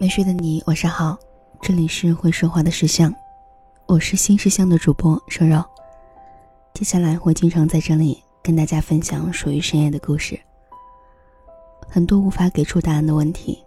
没睡的你，晚上好，这里是会说话的石像，我是新石像的主播瘦肉。接下来会经常在这里跟大家分享属于深夜的故事。很多无法给出答案的问题，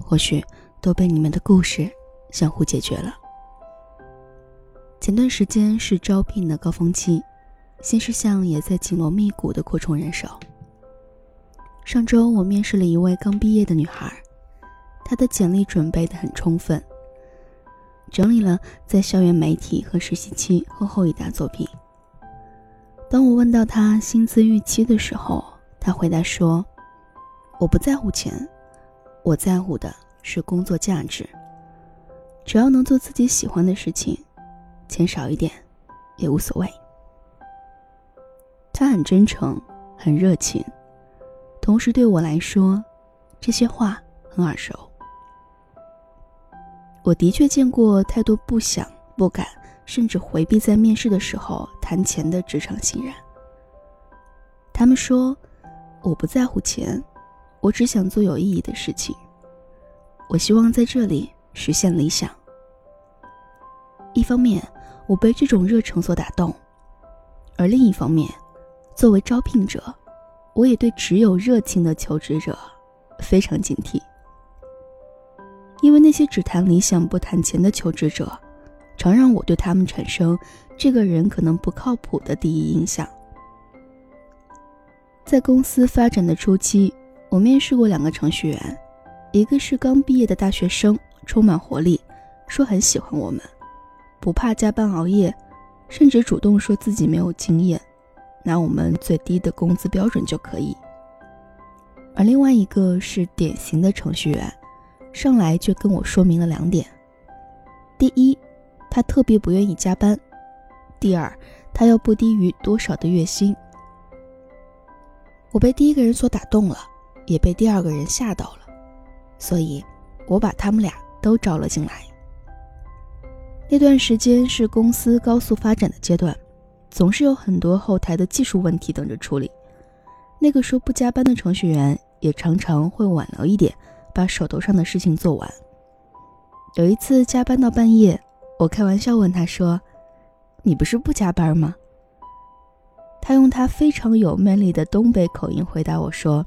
或许都被你们的故事相互解决了。前段时间是招聘的高峰期，新石像也在紧锣密鼓的扩充人手。上周我面试了一位刚毕业的女孩。他的简历准备的很充分，整理了在校园媒体和实习期厚厚一沓作品。当我问到他薪资预期的时候，他回答说：“我不在乎钱，我在乎的是工作价值。只要能做自己喜欢的事情，钱少一点也无所谓。”他很真诚，很热情，同时对我来说，这些话很耳熟。我的确见过太多不想、不敢，甚至回避在面试的时候谈钱的职场新人。他们说：“我不在乎钱，我只想做有意义的事情。我希望在这里实现理想。”一方面，我被这种热诚所打动；而另一方面，作为招聘者，我也对只有热情的求职者非常警惕。因为那些只谈理想不谈钱的求职者，常让我对他们产生这个人可能不靠谱的第一印象。在公司发展的初期，我面试过两个程序员，一个是刚毕业的大学生，充满活力，说很喜欢我们，不怕加班熬夜，甚至主动说自己没有经验，拿我们最低的工资标准就可以。而另外一个是典型的程序员。上来就跟我说明了两点：第一，他特别不愿意加班；第二，他要不低于多少的月薪。我被第一个人所打动了，也被第二个人吓到了，所以我把他们俩都招了进来。那段时间是公司高速发展的阶段，总是有很多后台的技术问题等着处理。那个说不加班的程序员也常常会晚了一点。把手头上的事情做完。有一次加班到半夜，我开玩笑问他说：“你不是不加班吗？”他用他非常有魅力的东北口音回答我说：“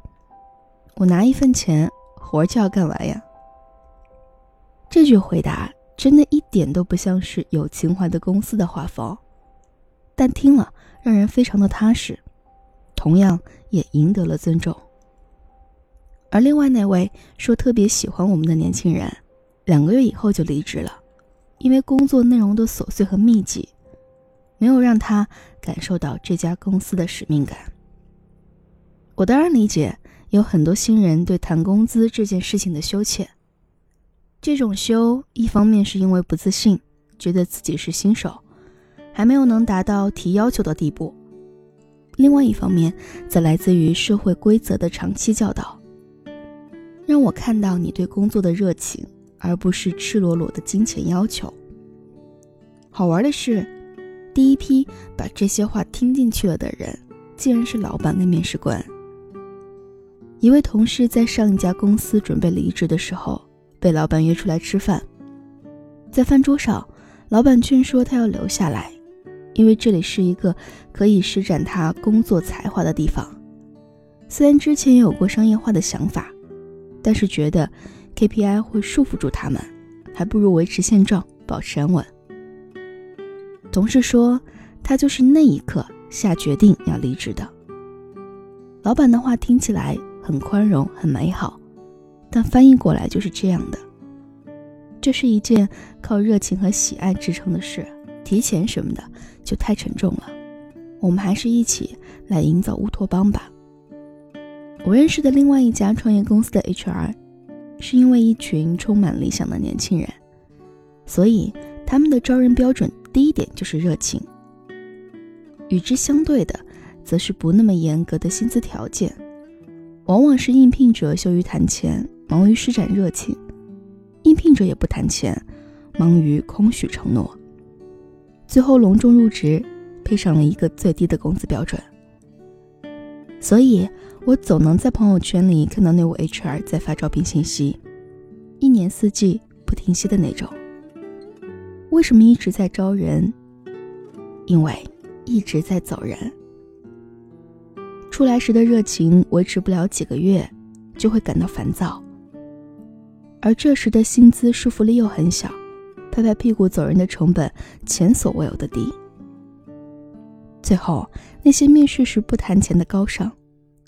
我拿一份钱，活就要干完呀。”这句回答真的一点都不像是有情怀的公司的画风，但听了让人非常的踏实，同样也赢得了尊重。而另外那位说特别喜欢我们的年轻人，两个月以后就离职了，因为工作内容的琐碎和密集，没有让他感受到这家公司的使命感。我当然理解有很多新人对谈工资这件事情的羞怯，这种羞一方面是因为不自信，觉得自己是新手，还没有能达到提要求的地步；另外一方面则来自于社会规则的长期教导。让我看到你对工作的热情，而不是赤裸裸的金钱要求。好玩的是，第一批把这些话听进去了的人，竟然是老板跟面试官。一位同事在上一家公司准备离职的时候，被老板约出来吃饭。在饭桌上，老板劝说他要留下来，因为这里是一个可以施展他工作才华的地方。虽然之前也有过商业化的想法。但是觉得 KPI 会束缚住他们，还不如维持现状，保持安稳。同事说，他就是那一刻下决定要离职的。老板的话听起来很宽容、很美好，但翻译过来就是这样的：这是一件靠热情和喜爱支撑的事，提钱什么的就太沉重了。我们还是一起来营造乌托邦吧。我认识的另外一家创业公司的 HR，是因为一群充满理想的年轻人，所以他们的招人标准第一点就是热情。与之相对的，则是不那么严格的薪资条件，往往是应聘者羞于谈钱，忙于施展热情；应聘者也不谈钱，忙于空许承诺，最后隆重入职，配上了一个最低的工资标准。所以。我总能在朋友圈里看到那位 HR 在发招聘信息，一年四季不停息的那种。为什么一直在招人？因为一直在走人。出来时的热情维持不了几个月，就会感到烦躁。而这时的薪资束缚力又很小，拍拍屁股走人的成本前所未有的低。最后，那些面试时不谈钱的高尚，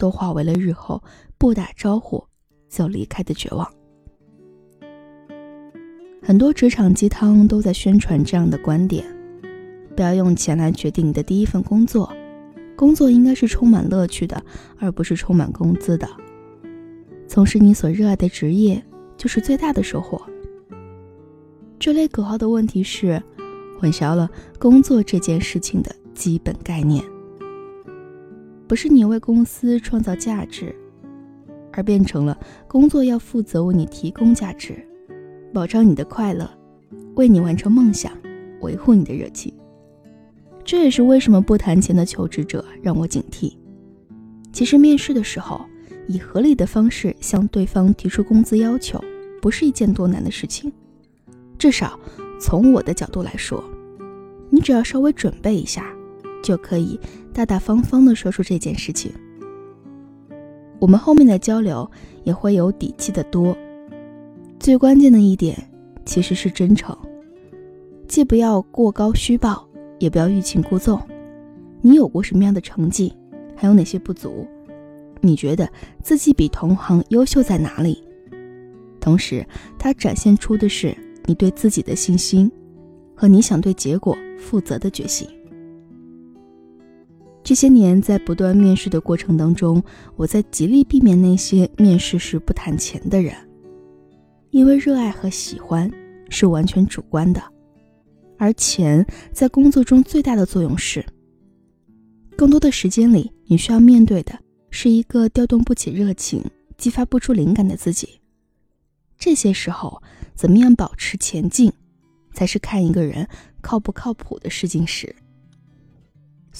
都化为了日后不打招呼就离开的绝望。很多职场鸡汤都在宣传这样的观点：不要用钱来决定你的第一份工作，工作应该是充满乐趣的，而不是充满工资的。从事你所热爱的职业，就是最大的收获。这类口号的问题是，混淆了工作这件事情的基本概念，不是你为公司创造价值，而变成了工作要负责为你提供价值。保障你的快乐，为你完成梦想，维护你的热情。这也是为什么不谈钱的求职者让我警惕。其实面试的时候，以合理的方式向对方提出工资要求，不是一件多难的事情。至少从我的角度来说，你只要稍微准备一下，就可以大大方方地说出这件事情。我们后面的交流也会有底气的多。最关键的一点其实是真诚，既不要过高虚报，也不要欲擒故纵。你有过什么样的成绩？还有哪些不足？你觉得自己比同行优秀在哪里？同时，它展现出的是你对自己的信心和你想对结果负责的决心。这些年在不断面试的过程当中，我在极力避免那些面试时不谈钱的人。因为热爱和喜欢是完全主观的，而钱在工作中最大的作用是，更多的时间里，你需要面对的是一个调动不起热情、激发不出灵感的自己。这些时候，怎么样保持前进，才是看一个人靠不靠谱的试金石。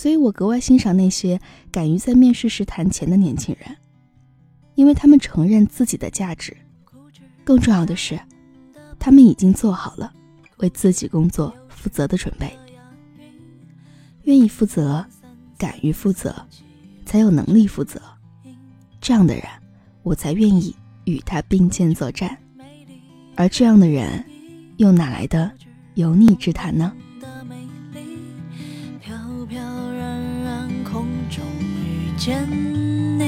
所以我格外欣赏那些敢于在面试时谈钱的年轻人，因为他们承认自己的价值。更重要的是，他们已经做好了为自己工作负责的准备。愿意负责，敢于负责，才有能力负责。这样的人，我才愿意与他并肩作战。而这样的人，又哪来的油腻之谈呢？见你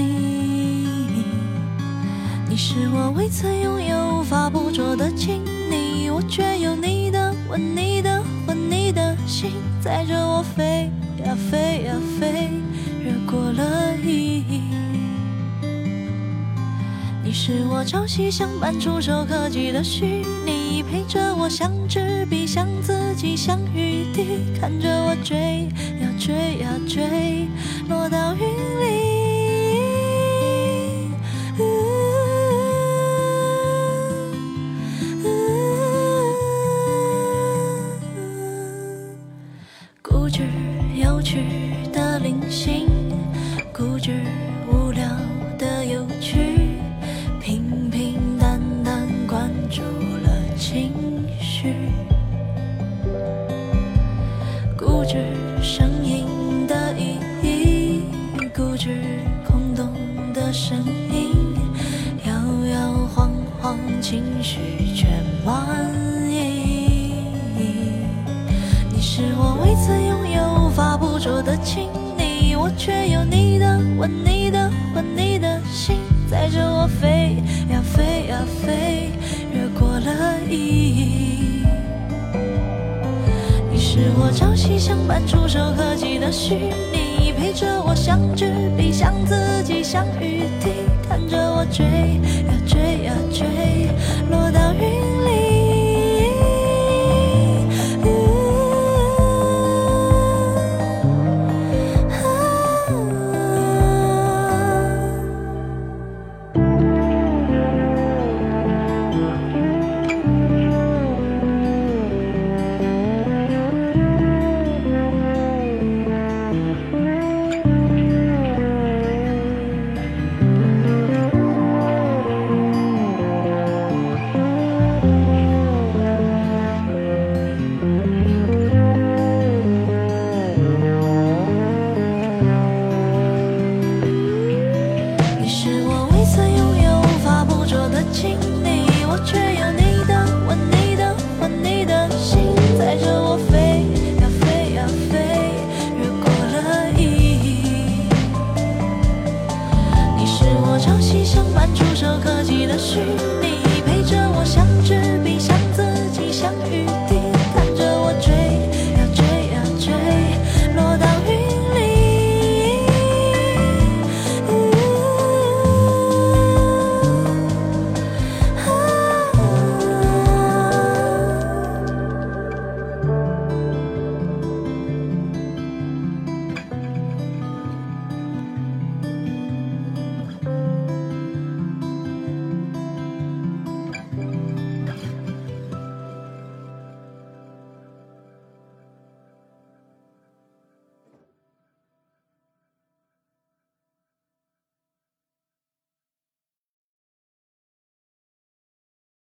你是我未曾拥有、无法捕捉的亲昵，我却有你的吻、你的魂、你的心，载着我飞呀飞呀飞，越过了意义。你是我朝夕相伴、触手可及的虚拟，陪着我像纸笔、像自己、像雨滴，看着我追呀追呀追，落到云里。情绪固执声音的意义固执空洞的声音摇摇晃晃情绪却满溢你是我未曾拥有无法捕捉的亲昵我却有你的吻你的魂你的心载着我飞呀飞呀飞。了意义。你是我朝夕相伴、触手可及的虚拟，陪着我像纸笔、像自己、像雨滴，看着我追呀追呀是我未曾拥有、无法捕捉的经历，我却有你。